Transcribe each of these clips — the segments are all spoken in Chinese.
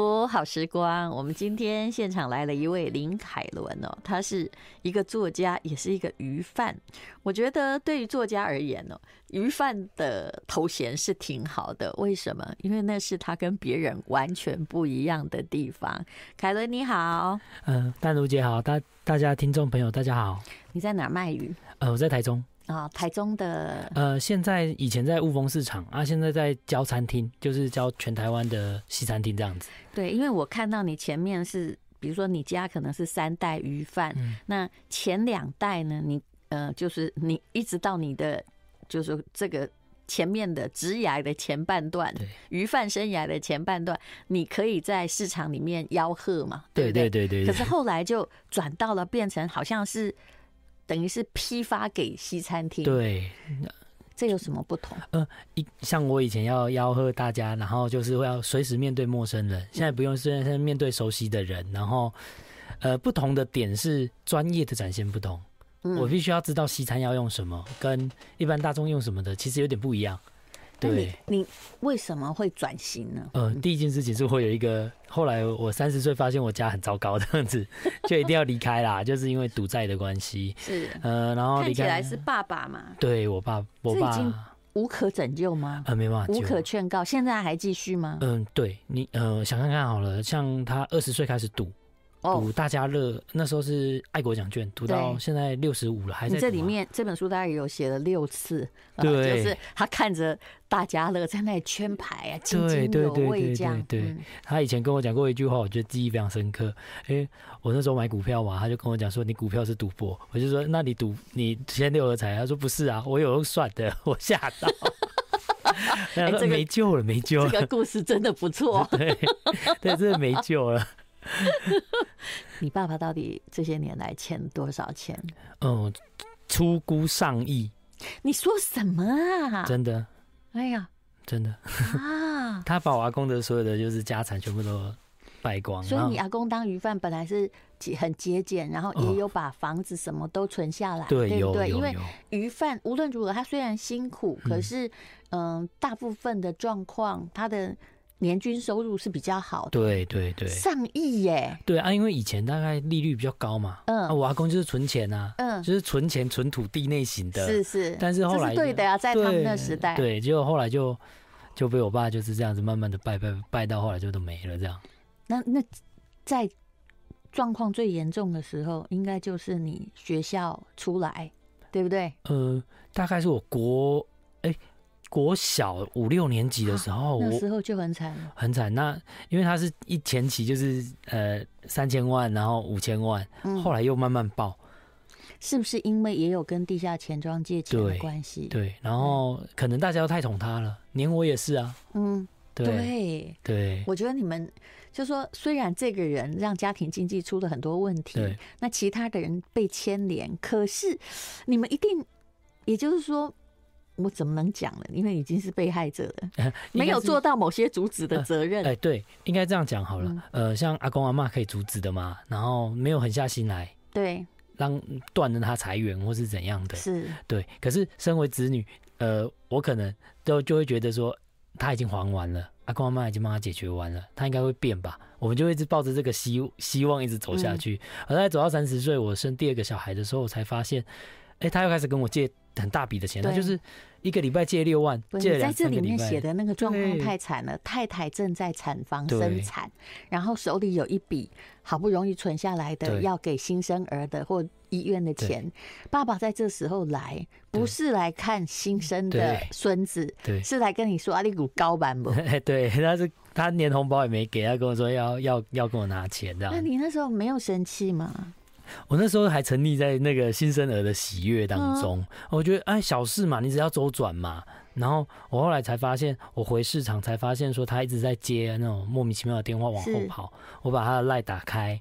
福好时光，我们今天现场来了一位林凯伦哦，他是一个作家，也是一个鱼贩。我觉得对于作家而言哦，鱼贩的头衔是挺好的。为什么？因为那是他跟别人完全不一样的地方。凯伦你好，嗯、呃，淡如姐好，大大家听众朋友大家好。你在哪卖鱼？呃，我在台中。啊、哦，台中的呃，现在以前在雾峰市场啊，现在在教餐厅，就是教全台湾的西餐厅这样子。对，因为我看到你前面是，比如说你家可能是三代鱼贩，嗯、那前两代呢，你呃，就是你一直到你的，就是这个前面的职涯的前半段，对鱼贩生涯的前半段，你可以在市场里面吆喝嘛，对不对？对对对对。可是后来就转到了变成好像是。等于是批发给西餐厅，对，这有什么不同？呃，一像我以前要吆喝大家，然后就是要随时面对陌生人，现在不用，现在面对熟悉的人，然后呃，不同的点是专业的展现不同，我必须要知道西餐要用什么，跟一般大众用什么的，其实有点不一样。对，你为什么会转型呢？呃，第一件事情是会有一个，后来我三十岁发现我家很糟糕这样子，就一定要离开啦，就是因为赌债的关系。是，呃，然后看起来是爸爸嘛？对我爸，我爸已经无可拯救吗？呃，没办法，无可劝告，现在还继续吗？嗯，对你，呃，想看看好了，像他二十岁开始赌。赌大家乐，那时候是爱国奖券，赌到现在六十五了，还在赌。你这里面这本书大概有写了六次，对，就是他看着大家乐在那里圈牌啊，津津有味这样。对，他以前跟我讲过一句话，我觉得记忆非常深刻。哎，我那时候买股票嘛，他就跟我讲说，你股票是赌博，我就说那你赌你先六合彩，他说不是啊，我有用算的，我吓到。哎，这个没救了，没救了。这个故事真的不错，对，对，真的没救了。你爸爸到底这些年来欠多少钱？嗯，出估上亿。你说什么啊？真的？哎呀，真的啊！他把我阿公的所有的就是家产全部都败光。所以你阿公当鱼贩本来是很节俭，然后也有把房子什么都存下来，对不对？因为鱼贩无论如何，他虽然辛苦，可是嗯，大部分的状况他的。年均收入是比较好的，对对对，上亿耶！对啊，因为以前大概利率比较高嘛，嗯，啊、我阿公就是存钱啊，嗯，就是存钱存土地类型的，是是。但是后来是对的呀、啊，在他们那时代，对，结果后来就就被我爸就是这样子慢慢的败败败到后来就都没了这样。那那在状况最严重的时候，应该就是你学校出来，对不对？呃，大概是我国国小五六年级的时候，那时候就很惨了，很惨。那因为他是一前期就是呃三千万，然后五千万，后来又慢慢爆，是不是因为也有跟地下钱庄借钱的关系？对，然后可能大家都太宠他了，连我也是啊。嗯，对对，我觉得你们就说，虽然这个人让家庭经济出了很多问题，那其他的人被牵连，可是你们一定，也就是说。我怎么能讲呢？因为已经是被害者了，没有做到某些阻止的责任。哎，对，应该这样讲好了。呃，像阿公阿嬷可以阻止的嘛，然后没有狠下心来，对，让断了他财源或是怎样的，是对。可是身为子女，呃，我可能都就会觉得说，他已经还完了，阿公阿妈已经帮他解决完了，他应该会变吧？我们就会一直抱着这个希希望一直走下去。而在走到三十岁，我生第二个小孩的时候，我才发现，哎，他又开始跟我借很大笔的钱，他就是。一个礼拜借六万，借在这里面写的那个状况太惨了。太太正在产房生产，然后手里有一笔好不容易存下来的要给新生儿的或医院的钱。爸爸在这时候来，不是来看新生的孙子，是来跟你说阿里股高版不？对，他是他连红包也没给，他跟我说要要要跟我拿钱这样。那你那时候没有生气吗？我那时候还沉溺在那个新生儿的喜悦当中，我觉得哎，小事嘛，你只要周转嘛。然后我后来才发现，我回市场才发现说他一直在接那种莫名其妙的电话往后跑。我把他的赖打开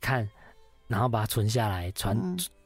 看，然后把它存下来，传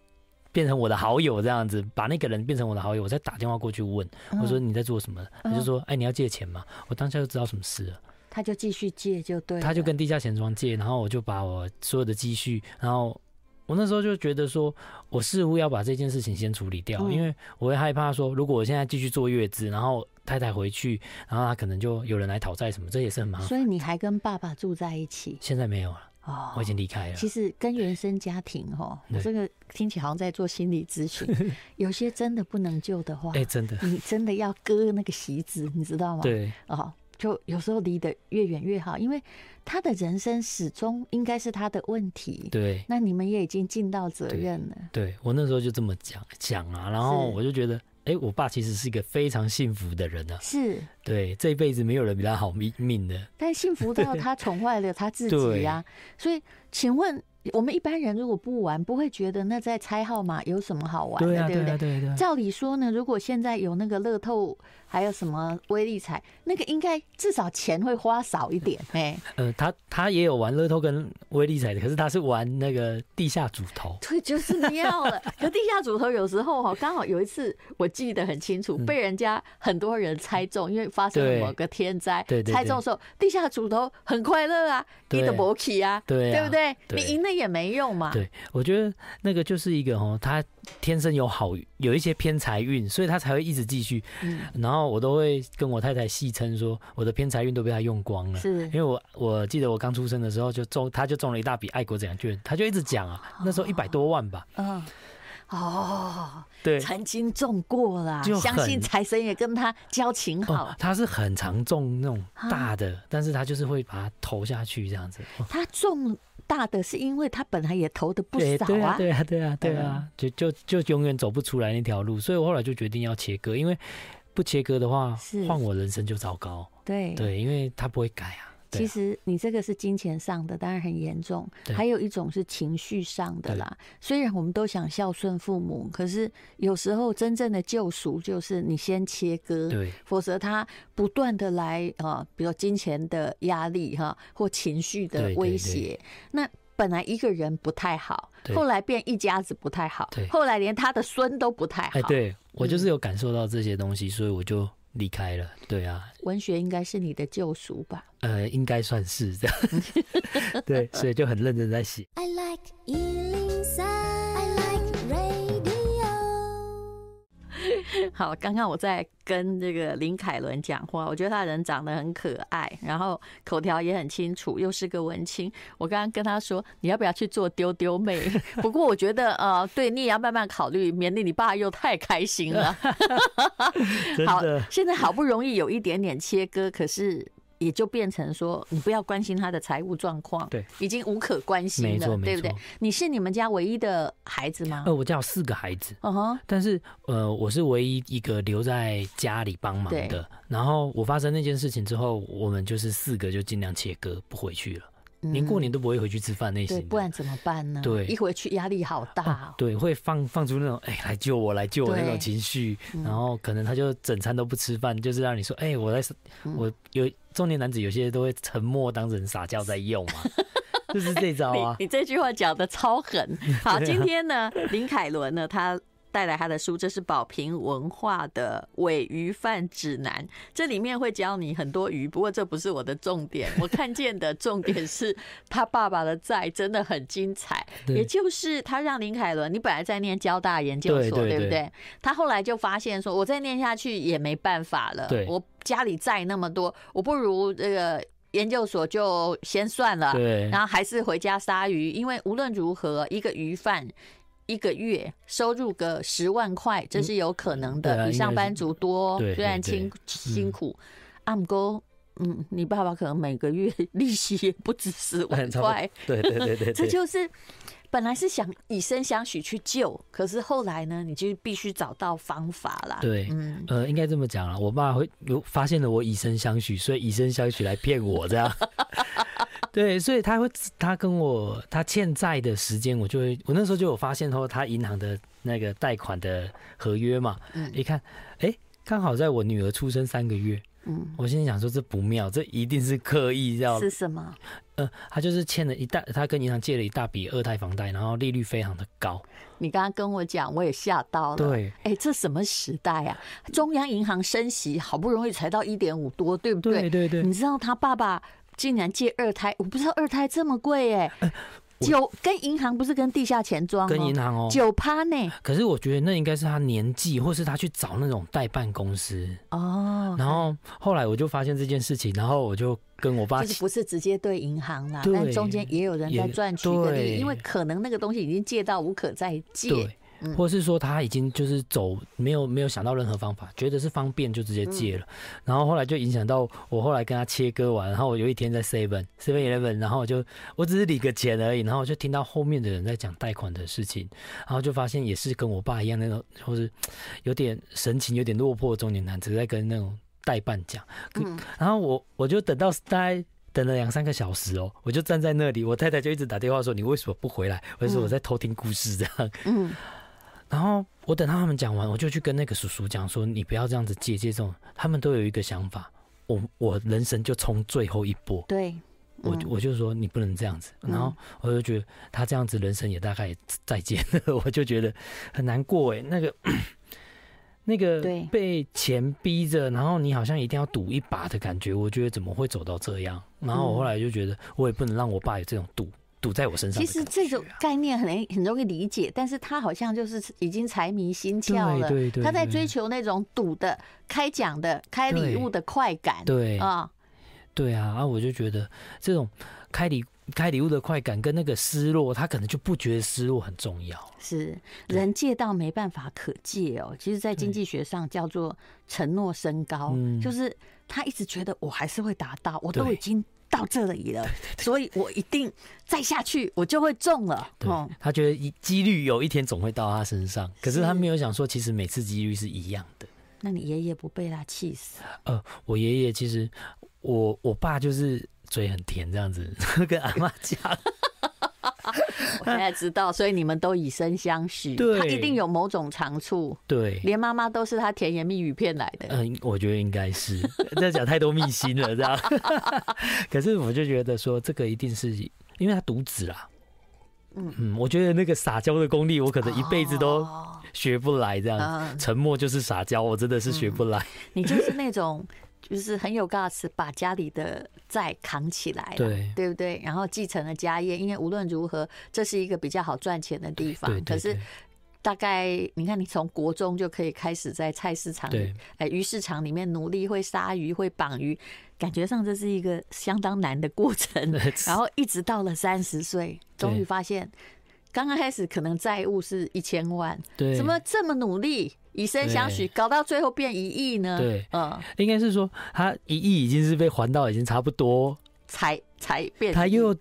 变成我的好友这样子，把那个人变成我的好友，我再打电话过去问，我说你在做什么？他就说哎，你要借钱吗？我当下就知道什么事了。他就继续借就对，他就跟地下钱庄借，然后我就把我所有的积蓄，然后。我那时候就觉得说，我似乎要把这件事情先处理掉，嗯、因为我会害怕说，如果我现在继续坐月子，然后太太回去，然后他可能就有人来讨债什么，这也是很麻烦。所以你还跟爸爸住在一起？现在没有了。哦，我已经离开了。其实跟原生家庭哦，我这个听起来好像在做心理咨询。有些真的不能救的话，哎，真的，你真的要割那个席子，你知道吗？对，哦，就有时候离得越远越好，因为他的人生始终应该是他的问题。对，那你们也已经尽到责任了。对，对我那时候就这么讲讲啊，然后我就觉得。哎、欸，我爸其实是一个非常幸福的人啊，是对，这一辈子没有人比他好命命的，但幸福到 他宠坏了他自己呀、啊，所以请问。我们一般人如果不玩，不会觉得那在猜号码有什么好玩的，对，啊、对不对？对，对，对。照理说呢，如果现在有那个乐透，还有什么威力彩，那个应该至少钱会花少一点。哎，呃，他他也有玩乐透跟威力彩的，可是他是玩那个地下组头。对，就是妙了。可地下组头有时候哈，刚好有一次我记得很清楚，被人家很多人猜中，因为发生了某个天灾，对，猜中的时候，地下组头很快乐啊，你的博气啊，对，对不对？你赢了。也没用嘛。对，我觉得那个就是一个哦，他天生有好有一些偏财运，所以他才会一直继续。嗯，然后我都会跟我太太戏称说，我的偏财运都被他用光了。是，因为我我记得我刚出生的时候就中，他就中了一大笔爱国奖券，他就一直讲啊，那时候一百多万吧。嗯，哦，对，曾经种过了，相信财神也跟他交情好。他是很常种那种大的，但是他就是会把它投下去这样子。他种。大的是因为他本来也投的不少啊，对啊，对啊，对啊，对啊，就就就永远走不出来那条路，所以我后来就决定要切割，因为不切割的话，换我人生就糟糕。对对，因为他不会改啊。其实你这个是金钱上的，当然很严重。还有一种是情绪上的啦。虽然我们都想孝顺父母，可是有时候真正的救赎就是你先切割，对，否则他不断的来啊，比如金钱的压力哈，或情绪的威胁。那本来一个人不太好，后来变一家子不太好，后来连他的孙都不太好。对，我就是有感受到这些东西，所以我就。离开了，对啊，文学应该是你的救赎吧？呃，应该算是这样，对，所以就很认真在写。I like 好，刚刚我在跟这个林凯伦讲话，我觉得他人长得很可爱，然后口条也很清楚，又是个文青。我刚刚跟他说，你要不要去做丢丢妹？不过我觉得，呃，对，你也要慢慢考虑，免得你爸又太开心了。好，现在好不容易有一点点切割，可是。也就变成说，你不要关心他的财务状况，对，已经无可关心了，对不对？你是你们家唯一的孩子吗？呃，我家有四个孩子，嗯哼，但是呃，我是唯一一个留在家里帮忙的。然后我发生那件事情之后，我们就是四个就尽量切割，不回去了。连过年都不会回去吃饭那些，不然怎么办呢？对，一回去压力好大。对，会放放出那种哎，来救我，来救我那种情绪。然后可能他就整餐都不吃饭，就是让你说哎，我在，我有中年男子，有些都会沉默当成撒娇在用嘛，就是这招啊。你这句话讲的超狠。好，今天呢，林凯伦呢，他。带来他的书，这是宝瓶文化的《尾鱼饭指南》，这里面会教你很多鱼，不过这不是我的重点。我看见的重点是他爸爸的债真的很精彩，也就是他让林凯伦，你本来在念交大研究所，对不对？他后来就发现说，我再念下去也没办法了，我家里债那么多，我不如这个研究所就先算了，对然后还是回家杀鱼，因为无论如何，一个鱼贩。一个月收入个十万块，这是有可能的，比上班族多。虽然辛辛苦，阿姆哥，嗯，你爸爸可能每个月利息也不止十万 块。对对对对，这就是本来是想以身相许去救，可是后来呢，你就必须找到方法啦。对，嗯，呃，应该这么讲了，我爸会有发现了我以身相许，所以以身相许来骗我这样。对，所以他会，他跟我他欠债的时间，我就会，我那时候就有发现说他银行的那个贷款的合约嘛，嗯，一看，哎，刚好在我女儿出生三个月，嗯，我心里想说这不妙，这一定是刻意要是什么？呃，他就是欠了一大，他跟银行借了一大笔二胎房贷，然后利率非常的高。你刚刚跟我讲，我也吓到了。对，哎，这什么时代啊？中央银行升息，好不容易才到一点五多，对不对？对对对。你知道他爸爸？竟然借二胎，我不知道二胎这么贵哎、欸。九跟银行不是跟地下钱庄，跟银行哦，九趴呢。可是我觉得那应该是他年纪，或是他去找那种代办公司哦。然后后来我就发现这件事情，然后我就跟我爸，就是不是直接对银行啦，但中间也有人在赚取个利，因为可能那个东西已经借到无可再借。或是说他已经就是走没有没有想到任何方法，觉得是方便就直接借了，嗯、然后后来就影响到我后来跟他切割完，然后我有一天在 Seven Seven Eleven，然后我就我只是理个钱而已，然后我就听到后面的人在讲贷款的事情，然后就发现也是跟我爸一样那种，或是有点神情有点落魄的中年男子在跟那种代办讲，嗯、然后我我就等到大概等了两三个小时哦，我就站在那里，我太太就一直打电话说，你为什么不回来？我就说我在偷听故事这样，嗯。然后我等到他们讲完，我就去跟那个叔叔讲说：“你不要这样子借借这种。”他们都有一个想法，我我人生就冲最后一波。对，我我就说你不能这样子。然后我就觉得他这样子人生也大概再见了，我就觉得很难过哎。那个 那个被钱逼着，然后你好像一定要赌一把的感觉，我觉得怎么会走到这样？然后我后来就觉得，我也不能让我爸有这种赌。赌在我身上。其实这种概念很很容易理解，但是他好像就是已经财迷心窍了。对对，他在追求那种赌的、开奖的、开礼物的快感。对啊，对啊，啊我就觉得这种开礼开礼物的快感跟那个失落，他可能就不觉得失落很重要。是人借到没办法可借哦。其实，在经济学上叫做承诺升高，就是他一直觉得我还是会达到，我都已经。到这里了，所以我一定再下去，我就会中了。对，他觉得一几率有一天总会到他身上，可是他没有想说，其实每次几率是一样的。那你爷爷不被他气死？呃，我爷爷其实，我我爸就是嘴很甜，这样子 跟阿妈讲。我现在知道，所以你们都以身相许，对，他一定有某种长处，对，连妈妈都是他甜言蜜语骗来的。嗯，我觉得应该是 在讲太多秘辛了，这样。可是我就觉得说，这个一定是因为他独子啦。嗯嗯，我觉得那个撒娇的功力，我可能一辈子都学不来。这样，沉默就是撒娇，我真的是学不来。你就是那种。就是很有 guts，把家里的债扛起来，对对不对？然后继承了家业，因为无论如何，这是一个比较好赚钱的地方。可是大概你看，你从国中就可以开始在菜市场里、哎鱼市场里面努力，会杀鱼，会绑鱼，感觉上这是一个相当难的过程。然后一直到了三十岁，终于发现，刚刚开始可能债务是一千万，对，怎么这么努力？以身相许，搞到最后变一亿呢？对，嗯，应该是说他一亿已经是被还到，已经差不多，才才变。他又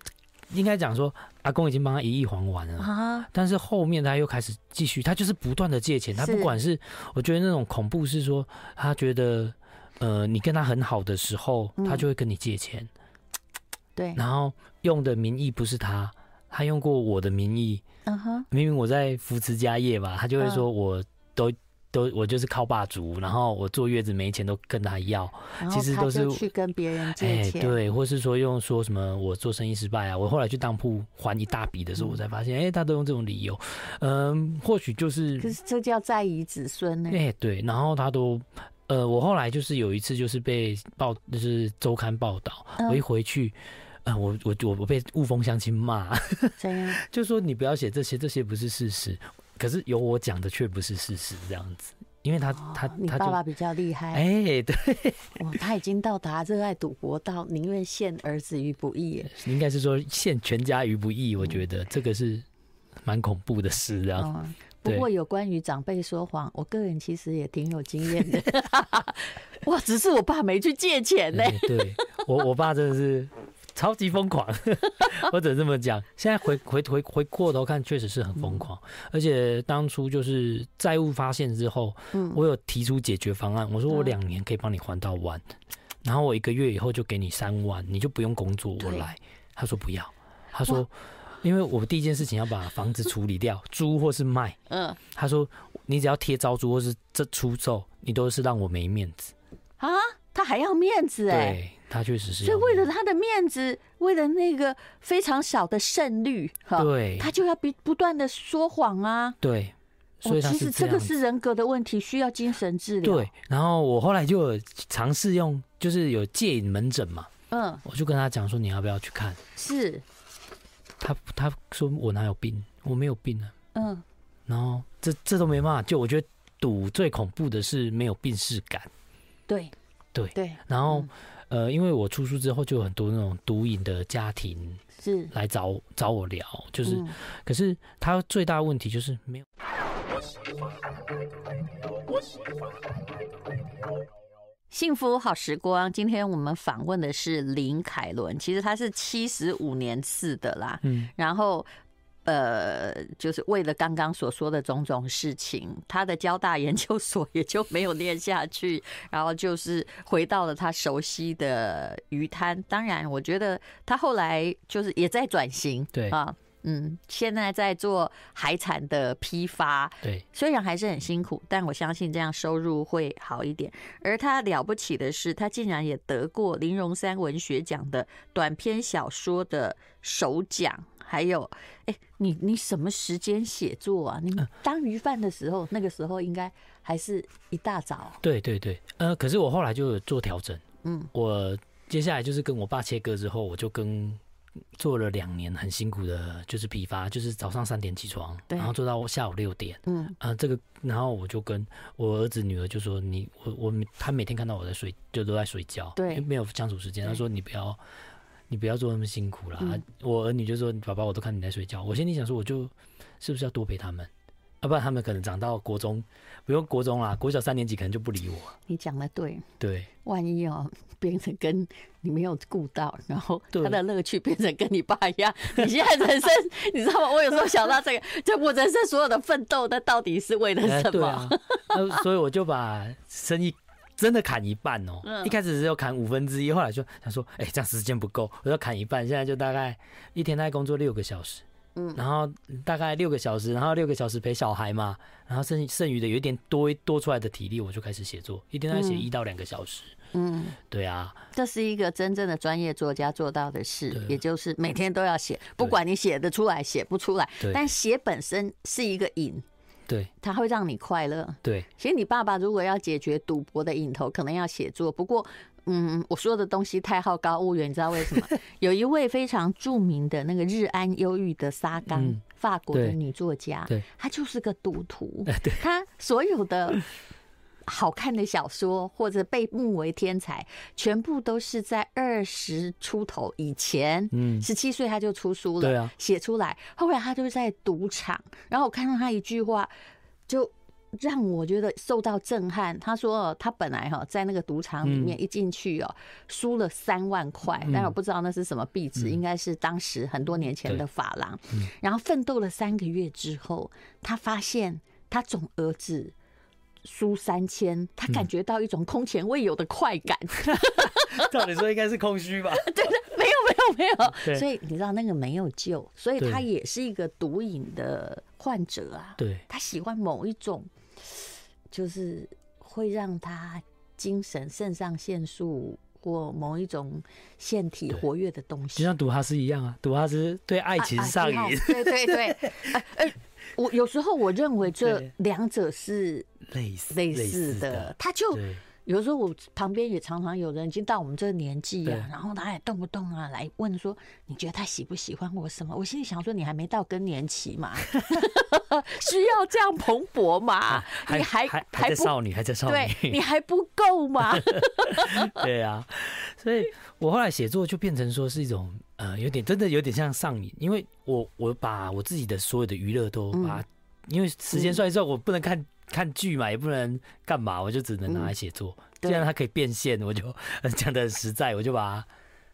应该讲说，阿公已经帮他一亿还完了。啊，但是后面他又开始继续，他就是不断的借钱。他不管是我觉得那种恐怖是说，他觉得呃，你跟他很好的时候，他就会跟你借钱，对，然后用的名义不是他，他用过我的名义，嗯哼，明明我在扶持家业吧，他就会说我都。都我就是靠霸主，然后我坐月子没钱都跟他要，其实都是去跟别人借钱，对，或是说用说什么我做生意失败啊，我后来去当铺还一大笔的时候，我才发现，哎，他都用这种理由，嗯，或许就是，可是这叫在遗子孙呢？哎，对，然后他都，呃，我后来就是有一次就是被报，就是周刊报道，我一回去，呃，我我我我被雾峰乡亲骂，怎样？就说你不要写这些，这些不是事实。可是有我讲的却不是事实，这样子，因为他、哦、他你爸爸比较厉害，哎、欸，对，哇，他已经到达热爱赌博到宁愿陷儿子于不义，应该是说陷全家于不义。我觉得这个是蛮恐怖的事，这样。嗯、不过有关于长辈说谎，我个人其实也挺有经验的。哇，只是我爸没去借钱呢、欸。对我，我爸真的是。超级疯狂，或者这么讲，现在回回回回过头看，确实是很疯狂。而且当初就是债务发现之后，我有提出解决方案，我说我两年可以帮你还到完，然后我一个月以后就给你三万，你就不用工作，我来。他说不要，他说因为我第一件事情要把房子处理掉，租或是卖。嗯，他说你只要贴招租或是这出售，你都是让我没面子。啊。他还要面子哎、他确实是。所以为了他的面子，为了那个非常少的胜率，哈，对，他就要不不断的说谎啊。对，所以其实这个是人格的问题，需要精神治疗。对，然后我后来就有尝试用，就是有戒瘾门诊嘛，嗯，我就跟他讲说，你要不要去看？是，他他说我哪有病，我没有病啊。嗯，然后这这都没办法救。我觉得赌最恐怖的是没有病识感。对对对。然后、嗯、呃，因为我出书之后，就有很多那种毒瘾的家庭是。来找找我聊，就是、嗯，可是他最大的问题就是没有。幸福好时光，今天我们访问的是林凯伦，其实他是七十五年次的啦，嗯，然后呃，就是为了刚刚所说的种种事情，他的交大研究所也就没有念下去，然后就是回到了他熟悉的鱼滩。当然，我觉得他后来就是也在转型，对啊。嗯，现在在做海产的批发，对，虽然还是很辛苦，但我相信这样收入会好一点。而他了不起的是，他竟然也得过林荣三文学奖的短篇小说的首奖。还有，哎、欸，你你什么时间写作啊？你当鱼贩的时候、嗯，那个时候应该还是一大早。对对对，呃，可是我后来就有做调整。嗯，我接下来就是跟我爸切割之后，我就跟。做了两年很辛苦的，就是批发，就是早上三点起床，然后做到下午六点。嗯，啊、呃，这个，然后我就跟我儿子女儿就说：“你，我，我，他每天看到我在睡，就都在睡觉，对，没有相处时间。”他说：“你不要，你不要做那么辛苦啦。嗯”我儿女就说：“爸爸，我都看你在睡觉。”我心里想说：“我就是不是要多陪他们？要不然他们可能长到国中，不用国中啦，国小三年级可能就不理我。”你讲的对，对，万一哦。变成跟你没有顾到，然后他的乐趣变成跟你爸一样。你现在人生，你知道吗？我有时候想到这个，就我人生所有的奋斗，那到底是为了什么？所以我就把生意真的砍一半哦。一开始只有砍五分之一，后来就想说，哎，这样时间不够，我要砍一半。现在就大概一天大概工作六个小时，嗯，然后大概六个小时，然后六个小时陪小孩嘛，然后剩剩余的有一点多多出来的体力，我就开始写作，一天大概写一到两个小时。嗯，对啊，这是一个真正的专业作家做到的事，也就是每天都要写，不管你写得出来写不出来，但写本身是一个瘾，对，它会让你快乐。对，其实你爸爸如果要解决赌博的瘾头，可能要写作。不过，嗯，我说的东西太好高骛远，你知道为什么？有一位非常著名的那个日安忧郁的沙冈、嗯，法国的女作家，对，她就是个赌徒，她所有的。好看的小说或者被目为天才，全部都是在二十出头以前，嗯，十七岁他就出书了，对啊，写出来。后来他就在赌场，然后我看到他一句话，就让我觉得受到震撼。他说他本来哈在那个赌场里面一进去哦，输了三万块，但我不知道那是什么币值，应该是当时很多年前的法郎。然后奋斗了三个月之后，他发现他总额只。输三千，他感觉到一种空前未有的快感。照理说应该是空虚吧？对 对，没有没有没有。所以你知道那个没有救，所以他也是一个毒瘾的患者啊。对，他喜欢某一种，就是会让他精神肾上腺素或某一种腺体活跃的东西，就像赌哈斯一样啊，赌哈斯对爱情上瘾。啊啊、对对对。我有时候我认为这两者是类似类似的，他就有时候我旁边也常常有人已经到我们这个年纪啊，然后他也动不动啊来问说，你觉得他喜不喜欢我什么？我心里想说，你还没到更年期嘛，需要这样蓬勃吗？你还还在少女，还在少女，对，你还不够吗？对啊，所以我后来写作就变成说是一种。呃，有点真的有点像上瘾，因为我我把我自己的所有的娱乐都把、嗯，因为时间算一算，我不能看看剧嘛，也不能干嘛，我就只能拿来写作。既、嗯、然它可以变现，我就讲的很实在，我就把它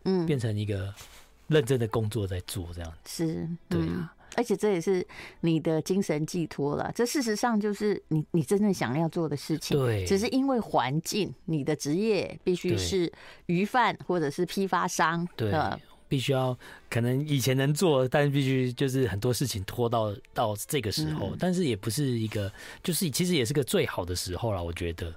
嗯。变成一个认真的工作在做，这样子。是，对啊，而且这也是你的精神寄托了。这事实上就是你你真正想要做的事情。对，只是因为环境，你的职业必须是鱼贩或者是批发商。对。呃必须要可能以前能做，但是必须就是很多事情拖到到这个时候，嗯，但是也不是一个，就是其实也是个最好的时候了。我觉得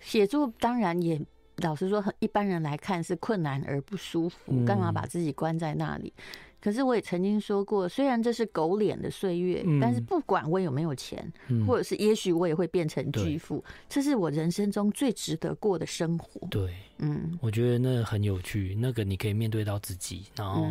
写作当然也老实说，一般人来看是困难而不舒服，干嘛把自己关在那里？可是我也曾经说过，虽然这是狗脸的岁月，嗯，但是不管我有没有钱，嗯，或者是也许我也会变成巨富，这是我人生中最值得过的生活。对，嗯，我觉得那很有趣，那个你可以面对到自己，然后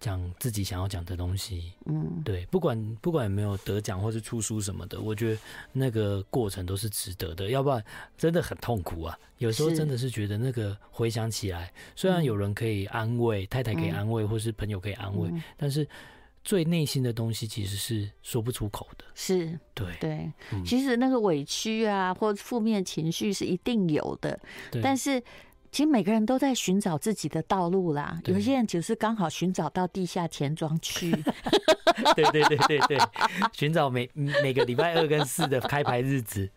讲自己想要讲的东西。嗯，对，不管不管有没有得奖或是出书什么的，我觉得那个过程都是值得的，要不然真的很痛苦啊。有时候真的是觉得那个回想起来，虽然有人可以安慰，太太可以安慰，或是朋友可以安慰，但是。最内心的东西其实是说不出口的，是对对。其实那个委屈啊，或负面情绪是一定有的，但是。其实每个人都在寻找自己的道路啦，有些人只是刚好寻找到地下钱庄去。对对对对对，寻找每每个礼拜二跟四的开牌日子。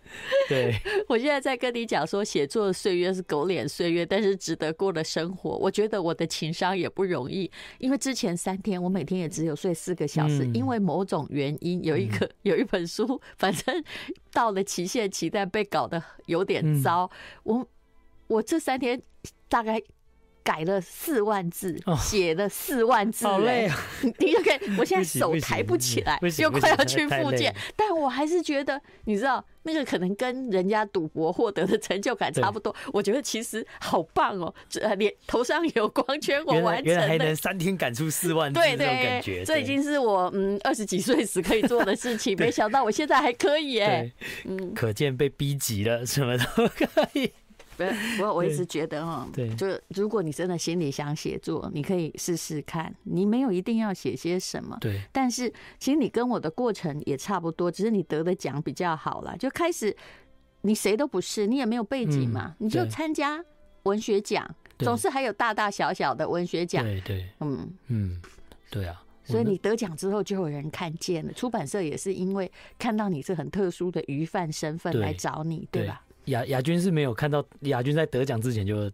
对，我现在在跟你讲说，写作的岁月是狗脸岁月，但是值得过的生活。我觉得我的情商也不容易，因为之前三天我每天也只有睡四个小时，因为某种原因，有一个 有一本书，反正到了期限期，但被搞得有点糟。我。我这三天大概改了四万字，写了四万字，好累啊！你就看，我现在手抬不起来，又快要去复健，但我还是觉得，你知道，那个可能跟人家赌博获得的成就感差不多。我觉得其实好棒哦，这脸头上有光圈，我完成还能三天赶出四万字，对对，感觉这已经是我嗯二十几岁时可以做的事情，没想到我现在还可以哎，嗯，可见被逼急了，什么都可以。不，我我一直觉得哈，对，就如果你真的心里想写作，你可以试试看。你没有一定要写些什么，对。但是其实你跟我的过程也差不多，只是你得的奖比较好了。就开始，你谁都不是，你也没有背景嘛，你就参加文学奖，总是还有大大小小的文学奖，对对，嗯嗯，对啊。所以你得奖之后，就有人看见了。出版社也是因为看到你是很特殊的鱼贩身份来找你，对吧？亚亚军是没有看到亚军在得奖之前就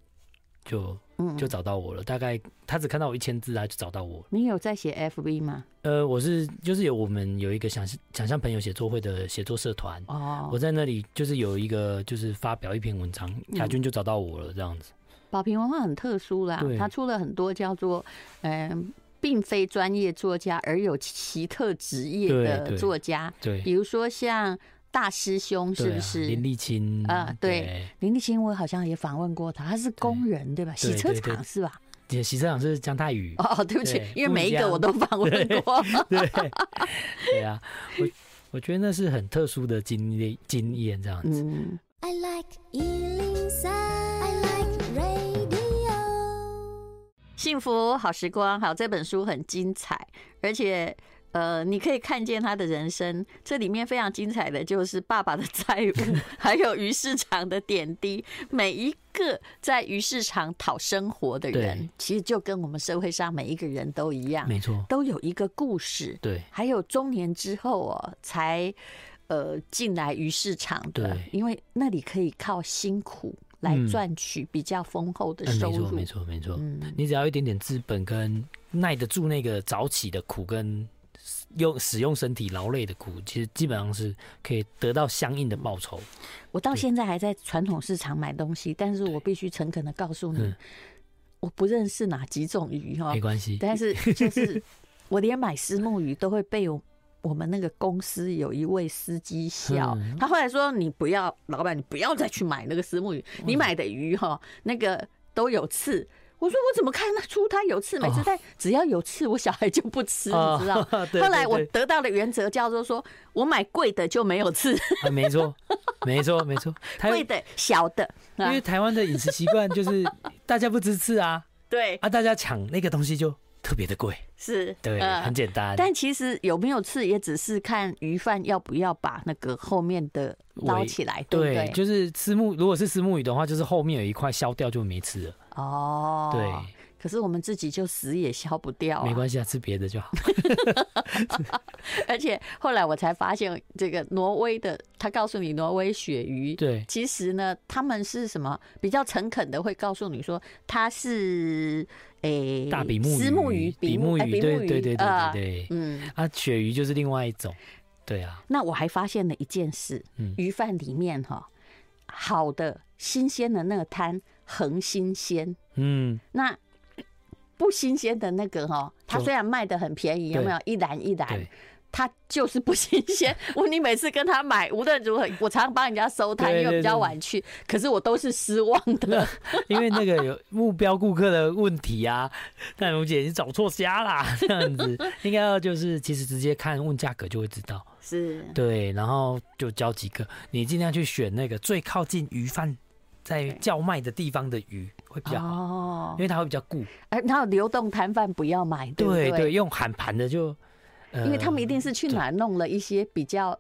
就就找到我了，大概他只看到我一千字，他就找到我。你有在写 FB 吗？呃，我是就是有我们有一个想想象朋友写作会的写作社团哦，我在那里就是有一个就是发表一篇文章，亚军就找到我了，这样子。宝瓶文化很特殊啦，他出了很多叫做嗯，并非专业作家而有奇特职业的作家，对，比如说像。大师兄是不是林立清啊？对，林立清我好像也访问过他，他是工人对吧？洗车厂是吧？对，洗车厂是江太宇。哦，对不起，因为每一个我都访问过。对 对啊，我我觉得那是很特殊的经历经验，这样子。嗯。I like 103, I like radio。幸福好时光，好，这本书很精彩，而且。呃，你可以看见他的人生，这里面非常精彩的就是爸爸的债务，还有鱼市场的点滴。每一个在鱼市场讨生活的人，其实就跟我们社会上每一个人都一样，没错，都有一个故事。对，还有中年之后哦，才呃进来鱼市场的，因为那里可以靠辛苦来赚取比较丰厚的收入。没错，没错，没错。你只要一点点资本跟耐得住那个早起的苦跟。用使用身体劳累的苦，其实基本上是可以得到相应的报酬。我到现在还在传统市场买东西，但是我必须诚恳的告诉你，我不认识哪几种鱼哈，没关系。但是 就是我连买石目鱼都会被我我们那个公司有一位司机笑，他后来说：“你不要，老板，你不要再去买那个石目鱼，你买的鱼哈，那个都有刺。”我说我怎么看得出它有刺？每次但只要有刺，我小孩就不吃，你知道？后来我得到的原则叫做说，我买贵的就没有刺。没错，没错，没错。贵的小的，因为台湾的饮食习惯就是大家不吃刺啊，对啊，大家抢那个东西就特别的贵。是，对，很简单。但其实有没有刺，也只是看鱼贩要不要把那个后面的捞起来，对不对？就是虱目，如果是虱目鱼的话，就是后面有一块削掉就没刺了。哦，对，可是我们自己就死也消不掉，没关系啊，吃别的就好。而且后来我才发现，这个挪威的，他告诉你挪威鳕鱼，对，其实呢，他们是什么比较诚恳的，会告诉你说它是诶大比目鱼、虱目鱼、比目鱼，对对对对对对，嗯，啊，鳕鱼就是另外一种，对啊。那我还发现了一件事，鱼贩里面哈，好的新鲜的那个摊。很新鲜，嗯，那不新鲜的那个哈，它虽然卖的很便宜，有没有？一篮一篮？它就是不新鲜。我你每次跟他买，无论如何，我常常帮人家收摊，因为比较晚去，可是我都是失望的，因为那个有目标顾客的问题啊。淡如姐，你找错家啦，这样子。应该要就是其实直接看问价格就会知道，是。对，然后就教几个，你尽量去选那个最靠近鱼贩在叫卖的地方的鱼会比较好，哦，因为它会比较固。哎，然后流动摊贩不要买，对对，对，用喊盘的就。因为他们一定是去哪弄了一些比较，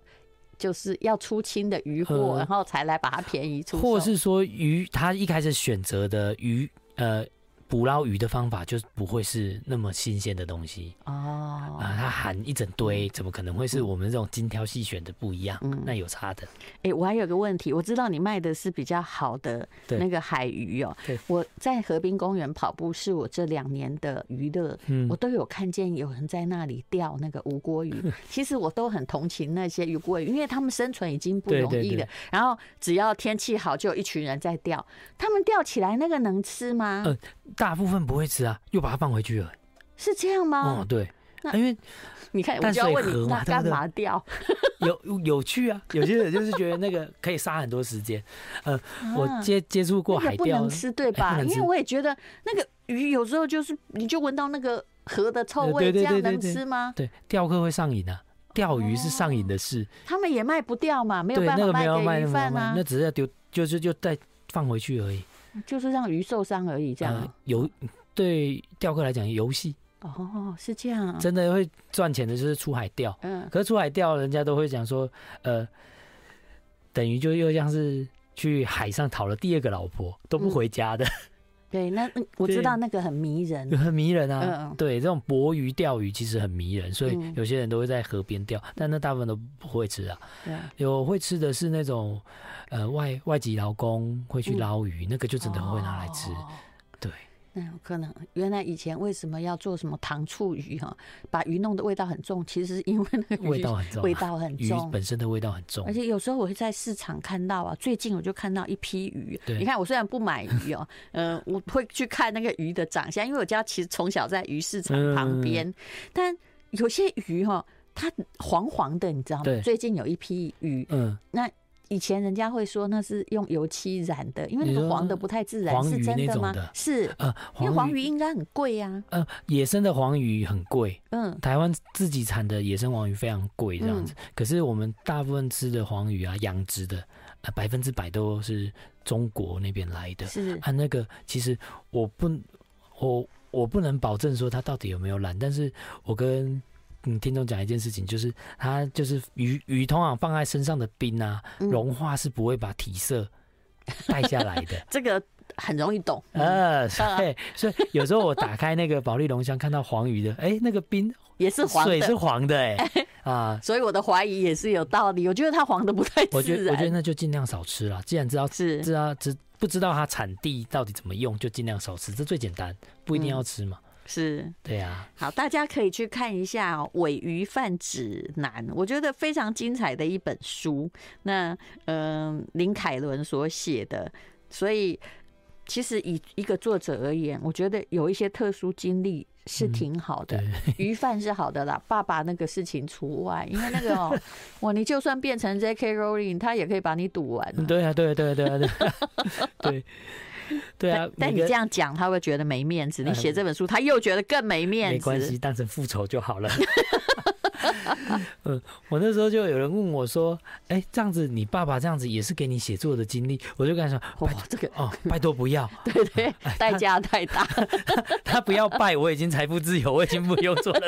就是要出清的鱼货，然后才来把它便宜出。或是说鱼，他一开始选择的鱼，呃。捕捞鱼的方法就不会是那么新鲜的东西哦啊，它含一整堆，怎么可能会是我们这种精挑细选的不一样？嗯，那有差的。哎，我还有个问题，我知道你卖的是比较好的那个海鱼哦。对，我在河滨公园跑步是我这两年的娱乐，嗯，我都有看见有人在那里钓那个吴锅鱼。其实我都很同情那些鱼锅鱼，因为他们生存已经不容易了。然后只要天气好，就有一群人在钓。他们钓起来那个能吃吗？嗯。大部分不会吃啊，又把它放回去了。是这样吗？哦，对，因为你看，我就要问你，那干嘛钓？有有趣啊，有些人就是觉得那个可以杀很多时间。呃，我接接触过海钓，不能吃对吧？因为我也觉得那个鱼有时候就是，你就闻到那个河的臭味，这样能吃吗？对，钓客会上瘾啊，钓鱼是上瘾的事。他们也卖不掉嘛，没有办法卖给鱼贩啊，那只是要丢，就是就再放回去而已。就是让鱼受伤而已，这样。游、呃、对钓客来讲游戏。哦，是这样，啊。真的会赚钱的就是出海钓，嗯，可是出海钓人家都会讲说，呃，等于就又像是去海上讨了第二个老婆，都不回家的。嗯、对，那我知道那个很迷人，很迷人啊。嗯、对，这种博鱼钓鱼其实很迷人，所以有些人都会在河边钓，但那大部分都不会吃啊。嗯、有会吃的是那种。呃，外外籍劳工会去捞鱼，嗯、那个就真的会拿来吃。哦、对，那有可能原来以前为什么要做什么糖醋鱼哈，把鱼弄的味道很重，其实是因为那个味道很重，味道很重，本身的味道很重。而且有时候我会在市场看到啊，最近我就看到一批鱼。你看，我虽然不买鱼哦，嗯、呃，我会去看那个鱼的长相，因为我家其实从小在鱼市场旁边，嗯、但有些鱼哈，它黄黄的，你知道吗？最近有一批鱼，嗯，那。以前人家会说那是用油漆染的，因为那个黄的不太自然，是真的吗？是，呃，因为黄鱼应该很贵呀。呃，野生的黄鱼很贵，嗯，台湾自己产的野生黄鱼非常贵，这样子。可是我们大部分吃的黄鱼啊，养殖的，呃，百分之百都是中国那边来的。是，它那个其实我不，我我不能保证说它到底有没有染，但是我跟。嗯，听众讲一件事情，就是它就是鱼鱼通常放在身上的冰啊，融化是不会把体色带下来的。这个很容易懂。呃，对，所以有时候我打开那个保利龙箱，看到黄鱼的，哎，那个冰也是黄的，水是黄的，哎 啊，所以我的怀疑也是有道理。我觉得它黄的不太。我觉得我觉得那就尽量少吃了。既然知道是知道知不知道它产地到底怎么用，就尽量少吃，这最简单，不一定要吃嘛。是对呀，好，大家可以去看一下《鮪鱼贩指南》，我觉得非常精彩的一本书。那嗯、呃，林凯伦所写的，所以其实以一个作者而言，我觉得有一些特殊经历是挺好的。嗯、鱼贩是好的啦，爸爸那个事情除外，因为那个哦，哇，你就算变成 J.K. Rowling，他也可以把你堵完。对啊，对对对对 对。对啊，但你这样讲，他会觉得没面子。你写这本书，他又觉得更没面子。没关系，当成复仇就好了。嗯，我那时候就有人问我说：“哎，这样子，你爸爸这样子也是给你写作的经历？”我就跟他说：“哇，这个哦，拜托不要，对对，代价太大。他不要拜，我已经财富自由，我已经不用做了。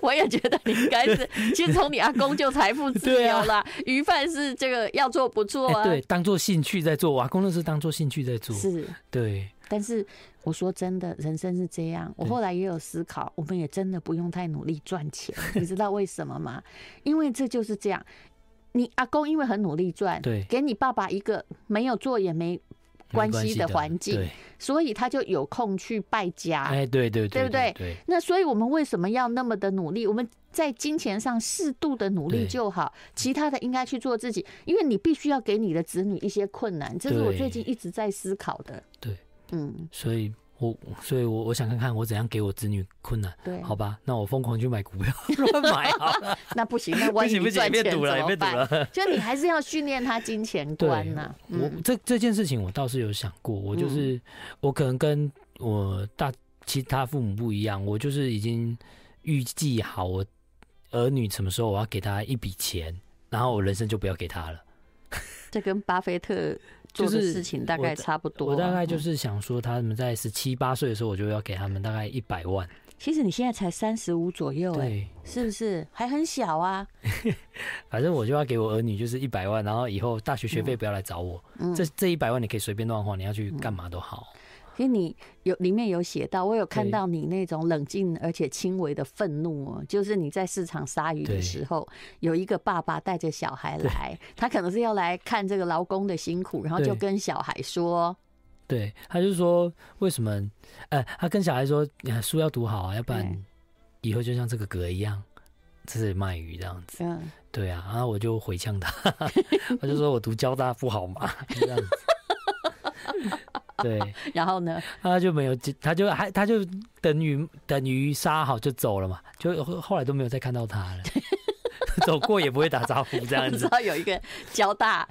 我也觉得你应该是，其实从你阿公就财富自由了。鱼贩是这个要做不做啊？对，当做兴趣在做。我阿公那是当做兴趣在做。是，对。但是我说真的，人生是这样。我后来也有思考，我们也真的不用太努力赚钱。你知道为什么吗？因为这就是这样。你阿公因为很努力赚，对，给你爸爸一个没有做也没关系的环境，所以他就有空去败家。哎，对对对，对不对？那所以我们为什么要那么的努力？我们在金钱上适度的努力就好，其他的应该去做自己。因为你必须要给你的子女一些困难，这是我最近一直在思考的。对。嗯，所以我所以我，我我想看看我怎样给我子女困难。对，好吧，那我疯狂去买股票，乱买好了。那不行，那万一赚钱怎么办？就你还是要训练他金钱观呐、啊。我这这件事情我倒是有想过，我就是、嗯、我可能跟我大其他父母不一样，我就是已经预计好我儿女什么时候我要给他一笔钱，然后我人生就不要给他了。这跟巴菲特。做的事情大概差不多，我大概就是想说，他们在十七八岁的时候，我就要给他们大概一百万。其实你现在才三十五左右，哎，是不是还很小啊？反正我就要给我儿女就是一百万，然后以后大学学费不要来找我。这这一百万你可以随便乱花，你要去干嘛都好。你有里面有写到，我有看到你那种冷静而且轻微的愤怒哦，就是你在市场杀鱼的时候，有一个爸爸带着小孩来，他可能是要来看这个劳工的辛苦，然后就跟小孩说，对，他就说为什么？呃，他跟小孩说，书要读好啊，要不然以后就像这个哥一样，这是卖鱼这样子。嗯，对啊，然后我就回呛他，我就说我读交大不好嘛，这样子。对，然后呢？他就没有，他就还，他就等于等于杀好就走了嘛，就后来都没有再看到他了。走过也不会打招呼，这样子。知道有一个交大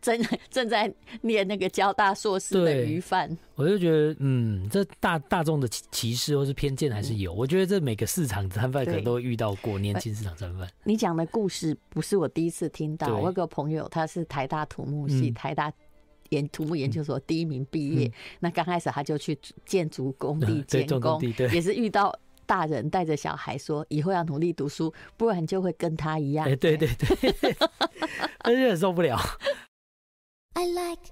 正正在念那个交大硕士的鱼贩，我就觉得，嗯，这大大众的歧视或是偏见还是有。我觉得这每个市场摊贩可能都会遇到过年轻市场摊贩。你讲的故事不是我第一次听到，我有个朋友他是台大土木系，台大。研土木研究所第一名毕业，嗯、那刚开始他就去建筑工地监工，也是遇到大人带着小孩说，以后要努力读书，不然就会跟他一样。哎，对对对，他就很受不了。I like